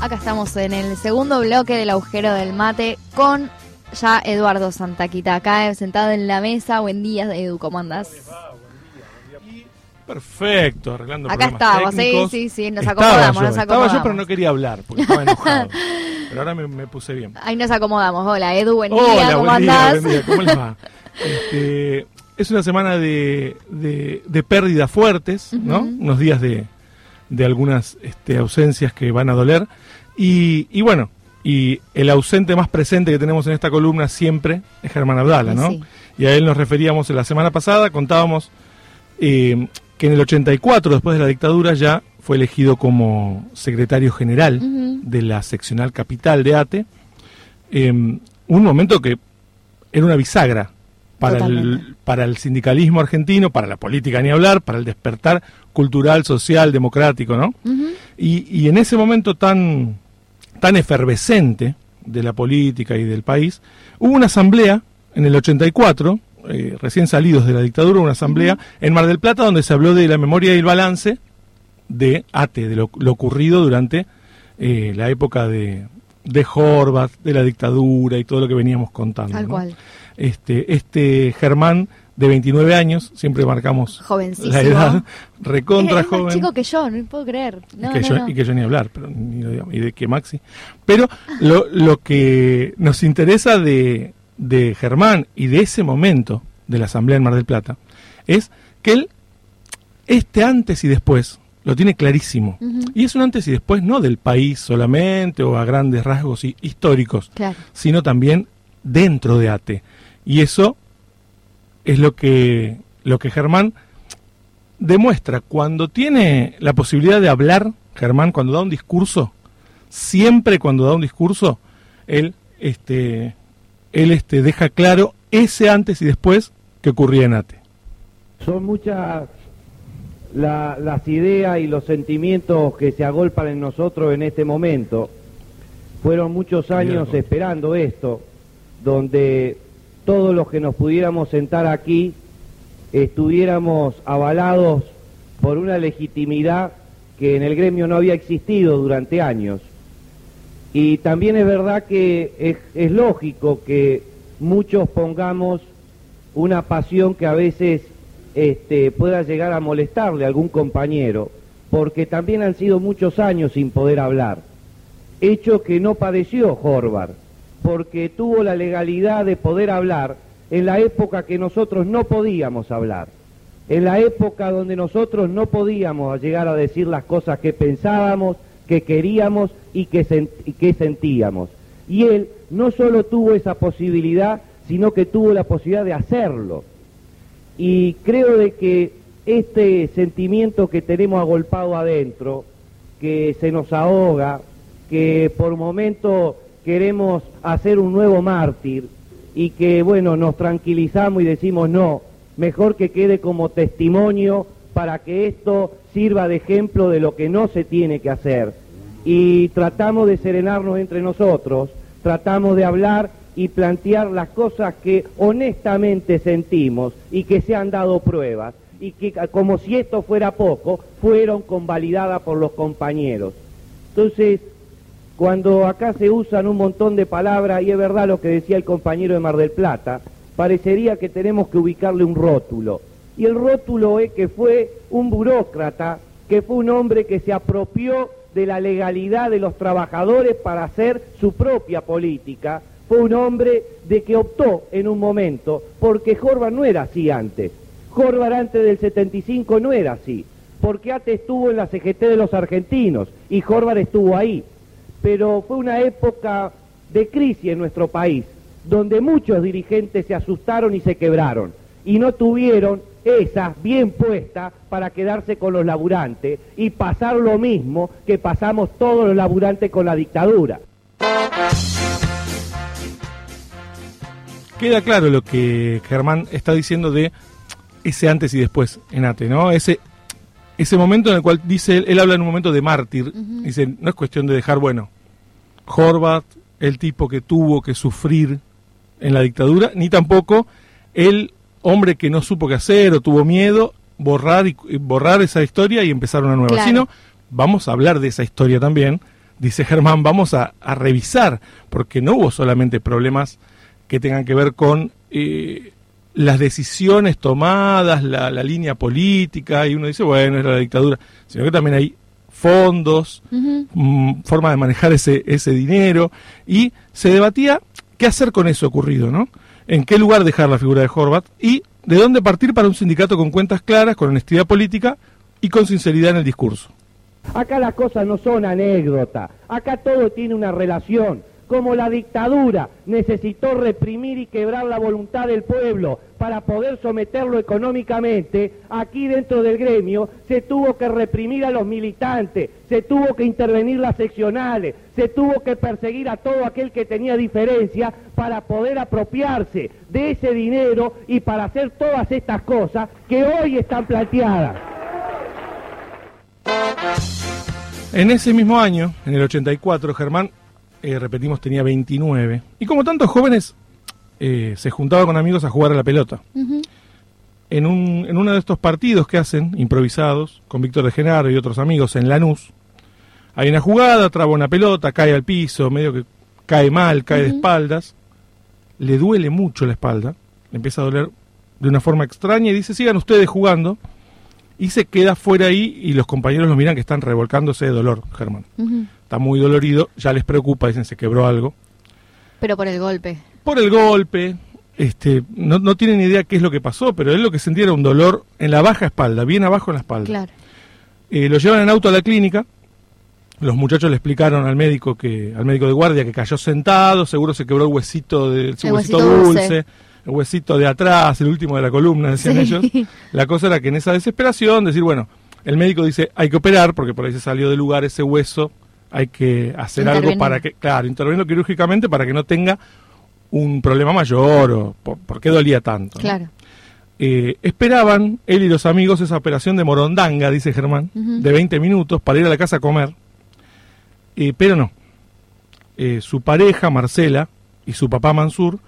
Acá estamos en el segundo bloque del agujero del mate con ya Eduardo Santaquita, acá sentado en la mesa. Buen día, Edu, ¿cómo andás? Perfecto, arreglando Acá problemas estamos, sí, sí, sí, nos Estaba acomodamos, yo, nos Estaba acomodamos. yo, pero no quería hablar, porque estaba enojado. pero ahora me, me puse bien. Ahí nos acomodamos. Hola, Edu, buen día, ¿cómo buen día, andás? buen día, ¿cómo les va? Este, es una semana de, de, de pérdidas fuertes, ¿no? Unos días de, de algunas este, ausencias que van a doler. Y, y bueno, y el ausente más presente que tenemos en esta columna siempre es Germán Abdala, ¿no? sí. Y a él nos referíamos en la semana pasada, contábamos eh, que en el 84, después de la dictadura, ya fue elegido como secretario general de la seccional capital de ATE. Eh, un momento que era una bisagra para el, para el sindicalismo argentino, para la política ni hablar, para el despertar cultural, social, democrático, ¿no? Y, y en ese momento tan, tan efervescente de la política y del país, hubo una asamblea en el 84, eh, recién salidos de la dictadura, una asamblea en Mar del Plata donde se habló de la memoria y el balance de ATE, de lo, lo ocurrido durante eh, la época de, de Horvath, de la dictadura y todo lo que veníamos contando. Tal ¿no? cual. Este, este Germán, de 29 años, siempre marcamos la edad, recontra es, es joven más chico que yo, no puedo creer. No, y, que no, yo, no. y que yo ni hablar, pero ni lo digamos, y de que Maxi. Pero lo, lo que nos interesa de, de Germán y de ese momento de la Asamblea en Mar del Plata es que él, este antes y después, lo tiene clarísimo. Y es un antes y después no del país solamente o a grandes rasgos hi- históricos, Claro. sino también dentro de ATE. Y eso es lo que, lo que Germán demuestra. Cuando tiene la posibilidad de hablar, Germán, cuando da un discurso, siempre cuando da un discurso, él, este, él este, deja claro ese antes y después que ocurría en ATE. Son muchas la- las ideas y los sentimientos que se agolpan en nosotros en este momento. Fueron muchos años esperando esto, donde todos los que nos pudiéramos sentar aquí estuviéramos avalados por una legitimidad que en el gremio no había existido durante años. Y también es verdad que es, lógico que muchos pongamos una pasión que a veces este, pueda llegar a molestarle a algún compañero, porque también han sido muchos años sin poder hablar. Hecho que no padeció Horvath, porque tuvo la legalidad de poder hablar en la época que nosotros no podíamos hablar, en la época donde nosotros no podíamos llegar a decir las cosas que pensábamos, que queríamos y que, que sentíamos. Y él no solo tuvo esa posibilidad, sino que tuvo la posibilidad de hacerlo. Y creo de que este sentimiento que tenemos agolpado adentro, que se nos ahoga, que por momento queremos hacer un nuevo mártir y que bueno, nos tranquilizamos y decimos no, mejor que quede como testimonio para que esto sirva de ejemplo de lo que no se tiene que hacer. Y tratamos de serenarnos entre nosotros, tratamos de hablar y plantear las cosas que honestamente sentimos y que se han dado pruebas y que como si esto fuera poco, fueron convalidadas por los compañeros. Entonces, cuando acá se usan un montón de palabras, y es verdad lo que decía el compañero de Mar del Plata, parecería que tenemos que ubicarle un rótulo. Y el rótulo es que fue un burócrata, que fue un hombre que se apropió de la legalidad de los trabajadores para hacer su propia política. Fue un hombre de que optó en un momento, porque Jorba no era así antes. Jorba antes del 75 no era así, porque ATE estuvo en la CGT de los argentinos y Jorbar estuvo ahí pero fue una época de crisis en nuestro país, donde muchos dirigentes se asustaron y se quebraron, y no tuvieron esas bien puestas para quedarse con los laburantes y pasar lo mismo que pasamos todos los laburantes con la dictadura. Queda claro lo que Germán está diciendo de ese antes y después en ATE, ¿no? Ese, ese momento en el cual dice, él, él habla en un momento de mártir, dice, no es cuestión de dejar, bueno, Horvath, el tipo que tuvo que sufrir en la dictadura, ni tampoco el hombre que no supo qué hacer o tuvo miedo, borrar, y, borrar esa historia y empezar una nueva, Claro. sino vamos a hablar de esa historia también, dice Germán, vamos a, revisar, porque no hubo solamente problemas que tengan que ver con eh, las decisiones tomadas, la, línea política, y uno dice, bueno, es la dictadura, sino que también hay fondos, mm, forma de manejar ese, ese dinero, y se debatía qué hacer con eso ocurrido, ¿no? En qué lugar dejar la figura de Horvat y de dónde partir para un sindicato con cuentas claras, con honestidad política y con sinceridad en el discurso. Acá las cosas no son anécdotas, acá todo tiene una relación. Como la dictadura necesitó reprimir y quebrar la voluntad del pueblo para poder someterlo económicamente, aquí dentro del gremio se tuvo que reprimir a los militantes, se tuvo que intervenir las seccionales, se tuvo que perseguir a todo aquel que tenía diferencia para poder apropiarse de ese dinero y para hacer todas estas cosas que hoy están planteadas. En ese mismo año, en el 84, Germán, eh, repetimos, tenía 29. Y como tantos jóvenes, eh, se juntaba con amigos a jugar a la pelota. en, un, en uno de estos partidos que hacen, improvisados, con Víctor de Genaro y otros amigos en Lanús, hay una jugada, traba una pelota, cae al piso, medio que cae mal, cae de espaldas, le duele mucho la espalda, le empieza a doler de una forma extraña y dice, sigan ustedes jugando y se queda fuera ahí y los compañeros lo miran que están revolcándose de dolor, Germán. Está muy dolorido, ya les preocupa, dicen se quebró algo. Pero por el golpe. Por el golpe, este, no, no tienen idea qué es lo que pasó, pero él lo que sentía era un dolor en la baja espalda, bien abajo en la espalda. Claro. Eh, lo llevan en auto a la clínica. Los muchachos le explicaron al médico que, al médico de guardia que cayó sentado, seguro se quebró el huesito de, huesito, dulce el huesito de atrás, el último de la columna, decían ellos. La cosa era que en esa desesperación, decir, bueno, el médico dice, hay que operar, porque por ahí se salió del lugar ese hueso, hay que hacer algo para que, claro, intervenirlo quirúrgicamente para que no tenga un problema mayor o por, qué dolía tanto. Claro. Eh, esperaban él y los amigos esa operación de morondanga, dice Germán, de 20 minutos para ir a la casa a comer, eh, pero no. Eh, su pareja, Marcela, y su papá Mansur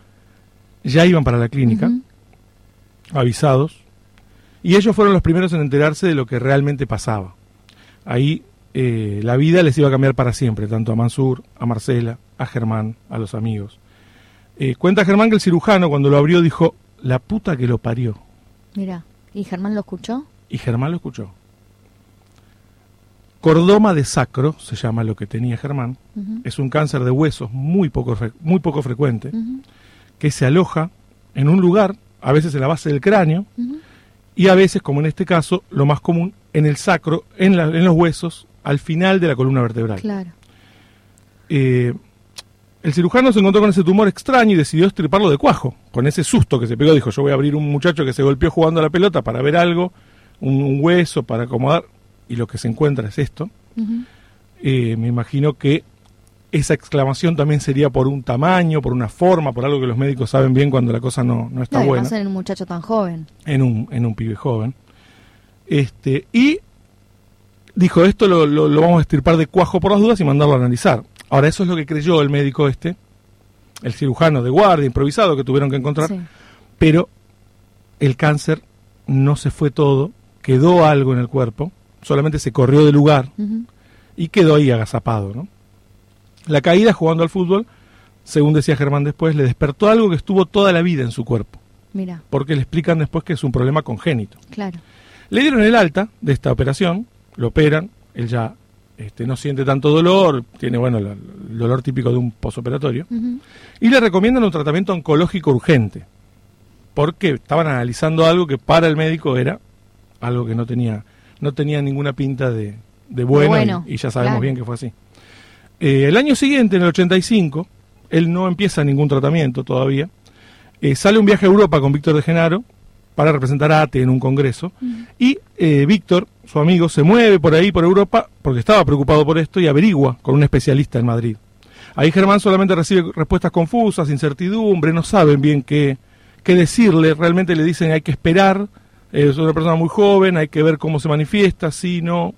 ya iban para la clínica, avisados, y ellos fueron los primeros en enterarse de lo que realmente pasaba. Ahí eh, la vida les iba a cambiar para siempre, tanto a Mansur, a Marcela, a Germán, a los amigos. Eh, cuenta Germán que el cirujano cuando lo abrió dijo, la puta que lo parió. Mira, ¿y Germán lo escuchó? Y Germán lo escuchó. Cordoma de sacro se llama lo que tenía Germán. Es un cáncer de huesos muy poco, muy poco frecuente que se aloja en un lugar, a veces en la base del cráneo, y a veces, como en este caso, lo más común, en el sacro, en, en los huesos, al final de la columna vertebral. Claro. Eh, el cirujano se encontró con ese tumor extraño y decidió estriparlo de cuajo. Con ese susto que se pegó, dijo, yo voy a abrir un muchacho que se golpeó jugando a la pelota para ver algo, un, hueso para acomodar, y lo que se encuentra es esto. Eh, me imagino que esa exclamación también sería por un tamaño, por una forma, por algo que los médicos saben bien cuando la cosa no, no está buena. en un muchacho tan joven. En un, en un pibe joven. Este, y dijo, esto lo, lo, vamos a estirpar de cuajo por las dudas y mandarlo a analizar. Ahora, eso es lo que creyó el médico este, el cirujano de guardia, improvisado, que tuvieron que encontrar. Pero el cáncer no se fue todo, quedó algo en el cuerpo, solamente se corrió del lugar y quedó ahí agazapado, ¿no? La caída jugando al fútbol, según decía Germán después, le despertó algo que estuvo toda la vida en su cuerpo. Mira. Porque le explican después que es un problema congénito. Claro. Le dieron el alta de esta operación, lo operan, él ya este, no siente tanto dolor, tiene bueno el, dolor típico de un posoperatorio, y le recomiendan un tratamiento oncológico urgente, porque estaban analizando algo que para el médico era algo que no tenía, no tenía ninguna pinta de, bueno, y, ya sabemos bien que fue así. Eh, el año siguiente, en el 85, él no empieza ningún tratamiento todavía. Eh, sale un viaje a Europa con Víctor de Genaro para representar a ATE en un congreso. Y eh, Víctor, su amigo, se mueve por ahí, por Europa, porque estaba preocupado por esto y averigua con un especialista en Madrid. Ahí Germán solamente recibe respuestas confusas, incertidumbre, no saben bien qué, qué decirle. Realmente le dicen hay que esperar, es una persona muy joven, hay que ver cómo se manifiesta, si no.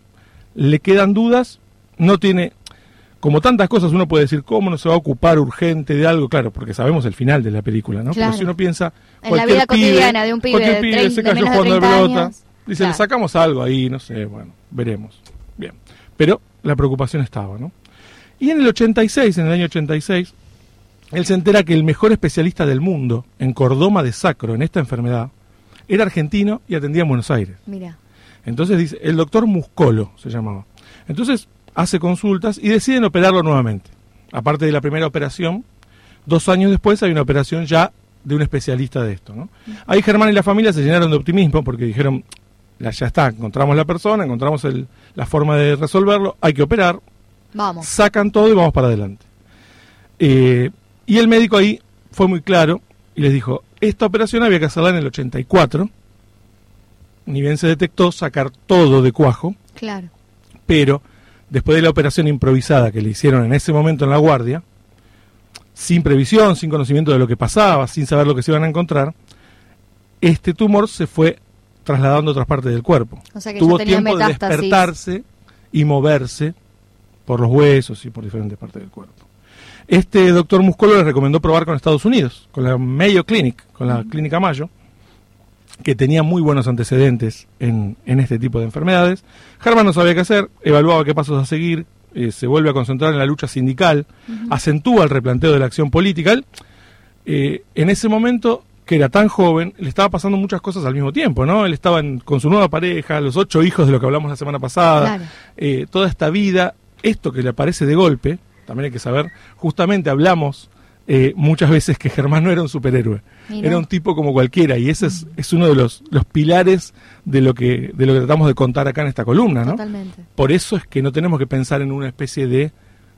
Le quedan dudas, no tiene como tantas cosas uno puede decir, ¿cómo no se va a ocupar urgente de algo? Claro, porque sabemos el final de la película, ¿no? Pero si uno piensa... En la vida cotidiana de un pibe, de, pibe se cayó jugando de pelota. Dice, le sacamos algo ahí, no sé, bueno, veremos. Bien. Pero la preocupación estaba, ¿no? Y en el 86, en el año 86, él se entera que el mejor especialista del mundo en cordoma de sacro en esta enfermedad era argentino y atendía en Buenos Aires. Mira. Entonces dice, el doctor Muscolo se llamaba. Entonces hace consultas y deciden operarlo nuevamente. Aparte de la primera operación, dos años después hay una operación ya de un especialista de esto. ¿no? Ahí Germán y la familia se llenaron de optimismo porque dijeron, ya está, encontramos la persona, encontramos el, la forma de resolverlo, hay que operar, Vamos. sacan todo y vamos para adelante. Eh, y el médico ahí fue muy claro y les dijo, esta operación había que hacerla en el 84, ni bien se detectó sacar todo de cuajo, Claro. pero después de la operación improvisada que le hicieron en ese momento en la guardia, sin previsión, sin conocimiento de lo que pasaba, sin saber lo que se iban a encontrar, este tumor se fue trasladando a otras partes del cuerpo. O sea que Tuvo tenía tiempo de despertarse y moverse por los huesos y por diferentes partes del cuerpo. Este doctor Muscolo le recomendó probar con Estados Unidos, con la Mayo Clinic, con la Clínica Mayo, que tenía muy buenos antecedentes en, en este tipo de enfermedades. Germán no sabía qué hacer, evaluaba qué pasos a seguir, eh, se vuelve a concentrar en la lucha sindical, acentúa el replanteo de la acción política. Eh, en ese momento, que era tan joven, le estaba pasando muchas cosas al mismo tiempo, ¿no? Él estaba en- con su nueva pareja, los ocho hijos de lo que hablamos la semana pasada, Claro. eh, toda esta vida, esto que le aparece de golpe, también hay que saber, justamente hablamos eh, muchas veces que Germán no era un superhéroe, Mira. era un tipo como cualquiera y ese es, es uno de los, los pilares de lo, que, de lo que tratamos de contar acá en esta columna, ¿no? Totalmente. Por eso es que no tenemos que pensar en una especie de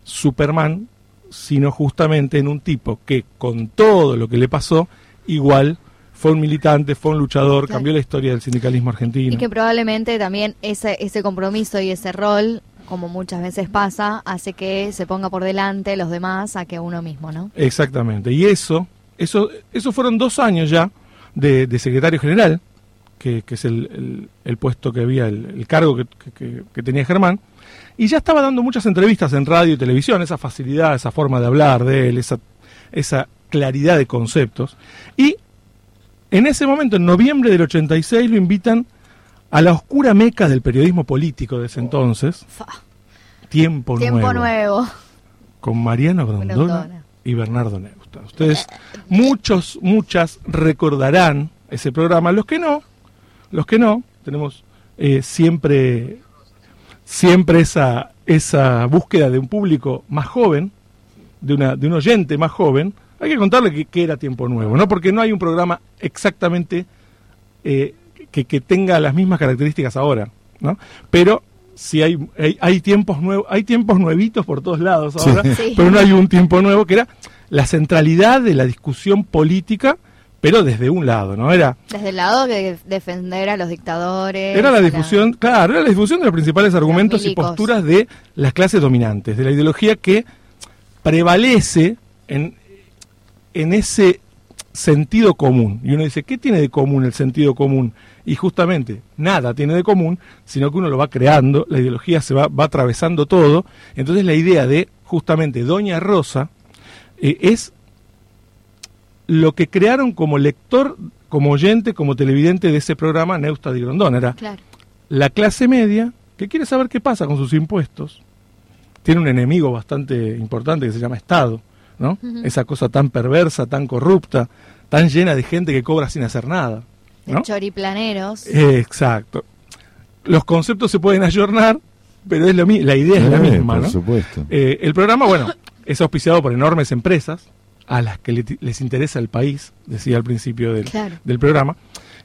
Superman, sino justamente en un tipo que con todo lo que le pasó, igual fue un militante, fue un luchador, Claro. cambió la historia del sindicalismo argentino. Y que probablemente también ese, ese compromiso y ese rol, como muchas veces pasa, hace que se ponga por delante los demás a que uno mismo, ¿no? Exactamente. Y eso, eso, eso fueron dos años ya de, de secretario general, que, que es el, el- el puesto que había, el, el cargo que, que- que- que tenía Germán, y ya estaba dando muchas entrevistas en radio y televisión, esa facilidad, esa forma de hablar de él, esa, esa claridad de conceptos. Y en ese momento, en noviembre del 86, lo invitan a la oscura meca del periodismo político de ese entonces. Tiempo, Tiempo Nuevo nuevo. con Mariano Grondona, Grondona. y Bernardo Neusta. Ustedes, muchos, muchas recordarán ese programa. Los que no, los que no, tenemos eh, siempre, siempre esa, esa búsqueda de un público más joven, de, una, de un oyente más joven. Hay que contarle que, que era Tiempo Nuevo, ¿no? Porque no hay un programa exactamente eh, que, que tenga las mismas características ahora, ¿no? Pero sí hay, hay, hay tiempos nuevos, hay tiempos nuevitos por todos lados ahora, Sí. pero no hay un tiempo nuevo que era la centralidad de la discusión política, pero desde un lado, ¿no? Era, Desde el lado de defender a los dictadores. era la difusión, claro, era la difusión de los principales argumentos y posturas de las clases dominantes, de la ideología que prevalece en, en ese sentido común. Y uno dice, ¿qué tiene de común el sentido común? Y justamente nada tiene de común, sino que uno lo va creando, la ideología se va, va atravesando todo. Entonces la idea de justamente Doña Rosa eh, es lo que crearon como lector, como oyente, como televidente de ese programa Neusta de Grondón. Era Claro. la clase media que quiere saber qué pasa con sus impuestos. Tiene un enemigo bastante importante que se llama Estado, ¿no? Esa cosa tan perversa, tan corrupta, tan llena de gente que cobra sin hacer nada, De choriplaneros. Eh, Exacto. Los conceptos se pueden ayornar, pero es lo la idea es la Eh, misma, por ¿no? supuesto. Eh, el programa, bueno, es auspiciado por enormes empresas a las que le- les interesa el país, decía al principio del, Claro. del programa,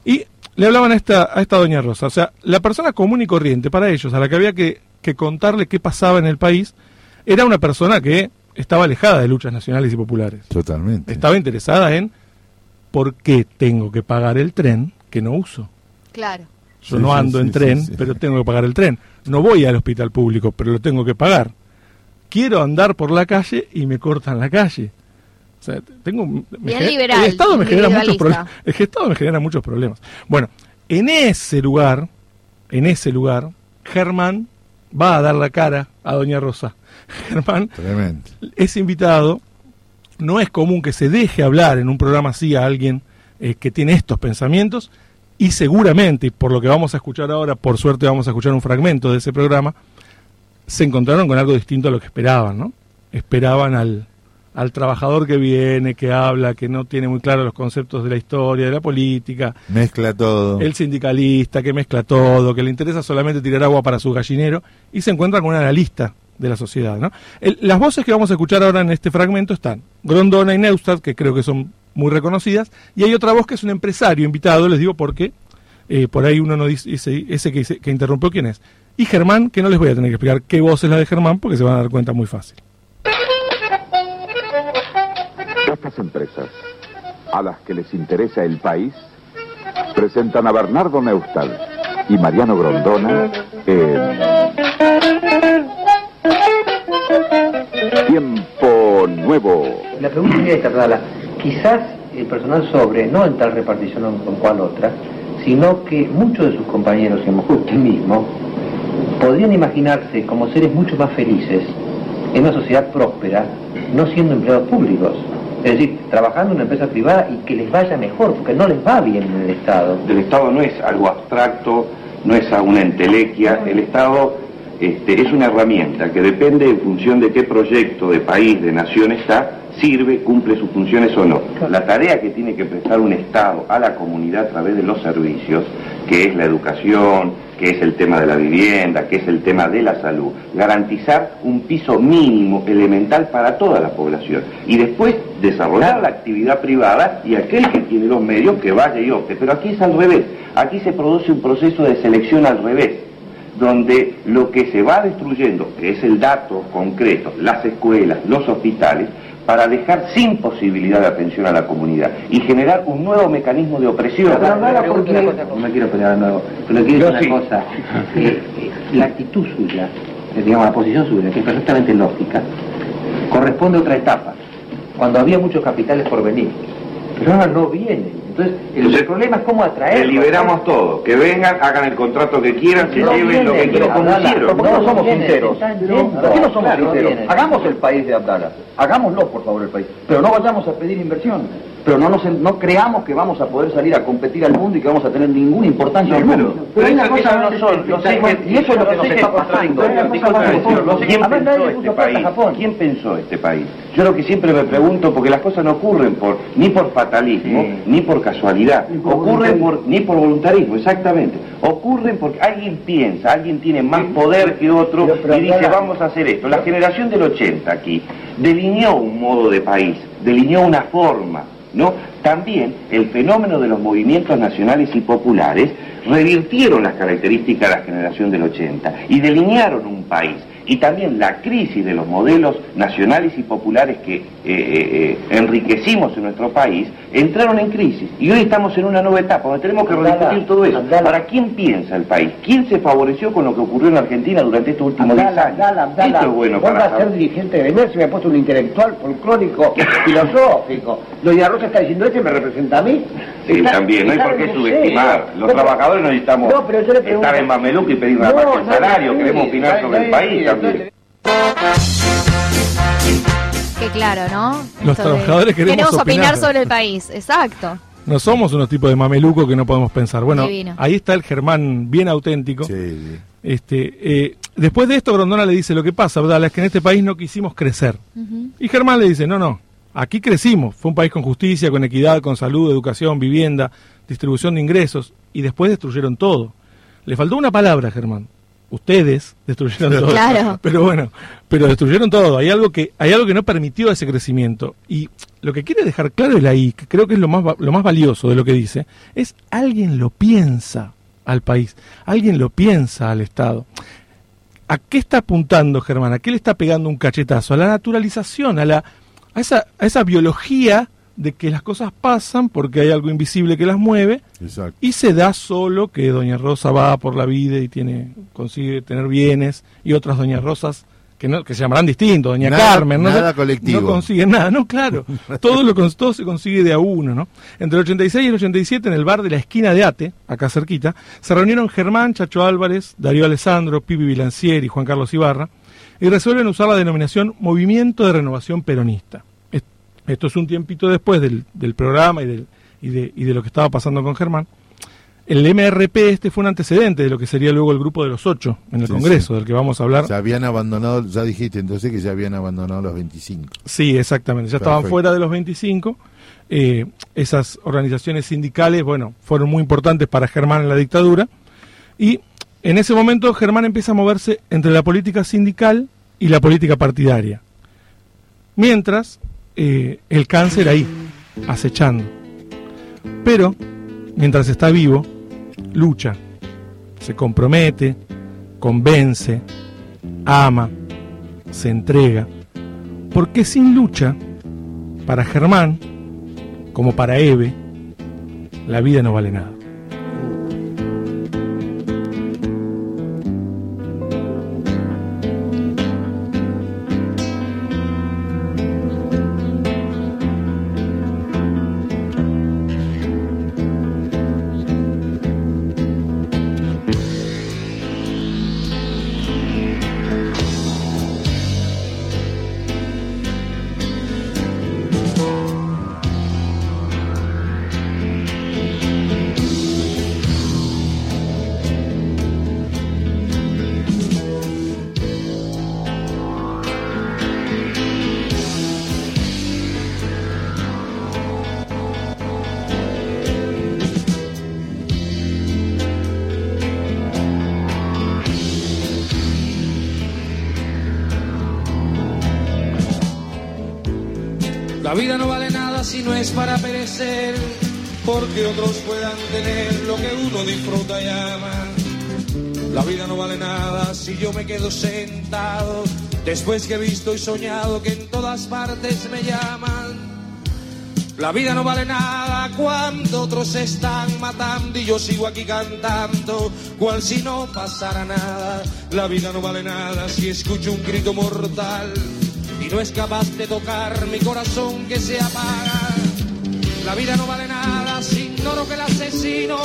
y le hablaban a esta, a esta doña Rosa. O sea, la persona común y corriente para ellos, a la que había que, que contarle qué pasaba en el país, era una persona que estaba alejada de luchas nacionales y populares. Totalmente. Estaba interesada en por qué tengo que pagar el tren que no uso. Claro. Yo Sí, no ando sí, en tren, sí, sí. pero tengo que pagar el tren. No voy al hospital público, pero lo tengo que pagar. Quiero andar por la calle y me cortan la calle. O sea, tengo me Bien gener- liberal, el Estado me genera muchos problemas. El Estado me genera muchos problemas. Bueno, en ese lugar, en ese lugar, Germán va a dar la cara a Doña Rosa. Germán Tremendo. es invitado. No es común que se deje hablar en un programa así a alguien eh, que tiene estos pensamientos y seguramente, y por lo que vamos a escuchar ahora, por suerte vamos a escuchar un fragmento de ese programa, se encontraron con algo distinto a lo que esperaban, ¿no? esperaban al, al trabajador que viene, que habla, que no tiene muy claros los conceptos de la historia, de la política. Mezcla todo. El sindicalista que mezcla todo, que le interesa solamente tirar agua para su gallinero y se encuentra con un analista de la sociedad. ¿no? las voces que vamos a escuchar ahora en este fragmento están Grondona y Neustadt, que creo que son muy reconocidas, y hay otra voz que es un empresario invitado, les digo porque eh, por ahí uno no dice, ese, que, que interrumpió quién es. Y Germán, que no les voy a tener que explicar qué voz es la de Germán, porque se van a dar cuenta muy fácil. Estas empresas, a las que les interesa el país, presentan a Bernardo Neustadt y Mariano Grondona en Tiempo Nuevo. La pregunta sería esta, Quizás el personal sobre, no en tal repartición con cual otra, sino que muchos de sus compañeros, y usted mismo, podrían imaginarse como seres mucho más felices en una sociedad próspera, no siendo empleados públicos. Es decir, trabajando en una empresa privada y que les vaya mejor, porque no les va bien en el Estado. El Estado no es algo abstracto, no es una entelequia, el Estado este, es una herramienta que depende en función de qué proyecto de país, de nación está, sirve, cumple sus funciones o no. La tarea que tiene que prestar un Estado a la comunidad a través de los servicios, que es la educación, que es el tema de la vivienda, que es el tema de la salud, garantizar un piso mínimo, elemental para toda la población. Y después desarrollar la actividad privada y aquel que tiene los medios que vaya y opte. Pero aquí es al revés, aquí se produce un proceso de selección al revés donde lo que se va destruyendo, que es el dato concreto, las escuelas, los hospitales, para dejar sin posibilidad de atención a la comunidad y generar un nuevo mecanismo de opresión. Pero no, no, me quiero pelear de nuevo, pero quiero decir una cosa, la actitud suya, eh, digamos la posición suya, que es perfectamente lógica, corresponde a otra etapa, cuando había muchos capitales por venir, pero ahora no vienen. Entonces, el, problema es cómo atraer. liberamos todo, que vengan, hagan el contrato que quieran, se lleven lo que quieran, como. ¿Por qué no somos sinceros? ¿Por qué no somos sinceros? Hagamos el país de Abdala, hagámoslo por favor el país, pero no vayamos a pedir inversión pero no, nos, no creamos que vamos a poder salir a competir al mundo y que vamos a tener ninguna importancia el mundo. Pero, hay una cosa no son, y eso es lo que nos está pasando. ¿Quién pensó este país? Yo lo que siempre me pregunto, porque las cosas no ocurren por ni por fatalismo, ni por casualidad, ocurren por, ni por voluntarismo, exactamente. Ocurren porque alguien piensa, alguien tiene más poder que otro y dice vamos a hacer esto. La generación del 80 aquí delineó un modo de país, delineó una forma ¿no? También el fenómeno de los movimientos nacionales y populares revirtieron las características de la generación del 80 y delinearon un país y también la crisis de los modelos nacionales y populares que eh, eh, enriquecimos en nuestro país, entraron en crisis. Y hoy estamos en una nueva etapa donde tenemos que rediscutir todo eso. ¿Para quién piensa el país? ¿Quién se favoreció con lo que ocurrió en Argentina durante estos últimos 10 años? Esto es bueno para a ser dirigente de se me ha puesto un intelectual, folclórico, filosófico. Doña Rosa está diciendo, este me representa a mí. Sí, también, no hay por qué subestimar. Los trabajadores no necesitamos estar en Mameluco y pedir una parte de salario, queremos opinar sobre el país Qué claro, ¿no? Los trabajadores queremos, opinar. sobre el país, exacto. No somos unos tipos de mameluco que no podemos pensar. Bueno, ahí está el Germán bien auténtico. Este, eh, después de esto, Grondona le dice, lo que pasa, ¿verdad? es que en este país no quisimos crecer. Y Germán le dice, no, no, aquí crecimos. Fue un país con justicia, con equidad, con salud, educación, vivienda, distribución de ingresos. Y después destruyeron todo. Le faltó una palabra, Germán ustedes destruyeron todo. Claro. Pero bueno, pero destruyeron todo. Hay algo que hay algo que no permitió ese crecimiento. Y lo que quiere dejar claro él ahí, que creo que es lo más lo más valioso de lo que dice, es alguien lo piensa al país, alguien lo piensa al Estado. ¿A qué está apuntando Germán? ¿A qué le está pegando un cachetazo? A la naturalización, a la a esa a esa biología de que las cosas pasan porque hay algo invisible que las mueve y se da solo que doña Rosa va por la vida y tiene consigue tener bienes y otras doña Rosas que no que se llamarán distintos doña Carmen no nada colectivo. no consiguen nada no claro. Todo lo todo se consigue de a uno no entre el 86 y el 87 en el bar de la esquina de Ate acá cerquita se reunieron Germán Chacho Álvarez Darío Alessandro Pipi Vilancier y Juan Carlos Ibarra y resuelven usar la denominación Movimiento de Renovación Peronista esto es un tiempito después del, programa y, del, y, de, y de lo que estaba pasando con Germán. el MRP este fue un antecedente de lo que sería luego el grupo de los ocho en el Congreso, del que vamos a hablar. Ya habían abandonado, ya dijiste entonces que ya habían abandonado los 25. Sí, exactamente, ya estaban fuera de los 25. Eh, esas organizaciones sindicales, bueno, fueron muy importantes para Germán en la dictadura. Y en ese momento Germán empieza a moverse entre la política sindical y la política partidaria. Mientras, eh, el cáncer ahí, acechando. Pero, mientras está vivo, lucha, se compromete, convence, ama, se entrega. Porque sin lucha, para Germán, como para Eve, la vida no vale nada. La vida no vale nada si no es para perecer, porque otros puedan tener lo que uno disfruta y ama. La vida no vale nada si yo me quedo sentado, después que he visto y soñado que en todas partes me llaman. La vida no vale nada cuando otros están matando y yo sigo aquí cantando, cual si no pasara nada. La vida no vale nada si escucho un grito mortal no es capaz de tocar mi corazón que se apaga. La vida no vale nada si ignoro que el asesino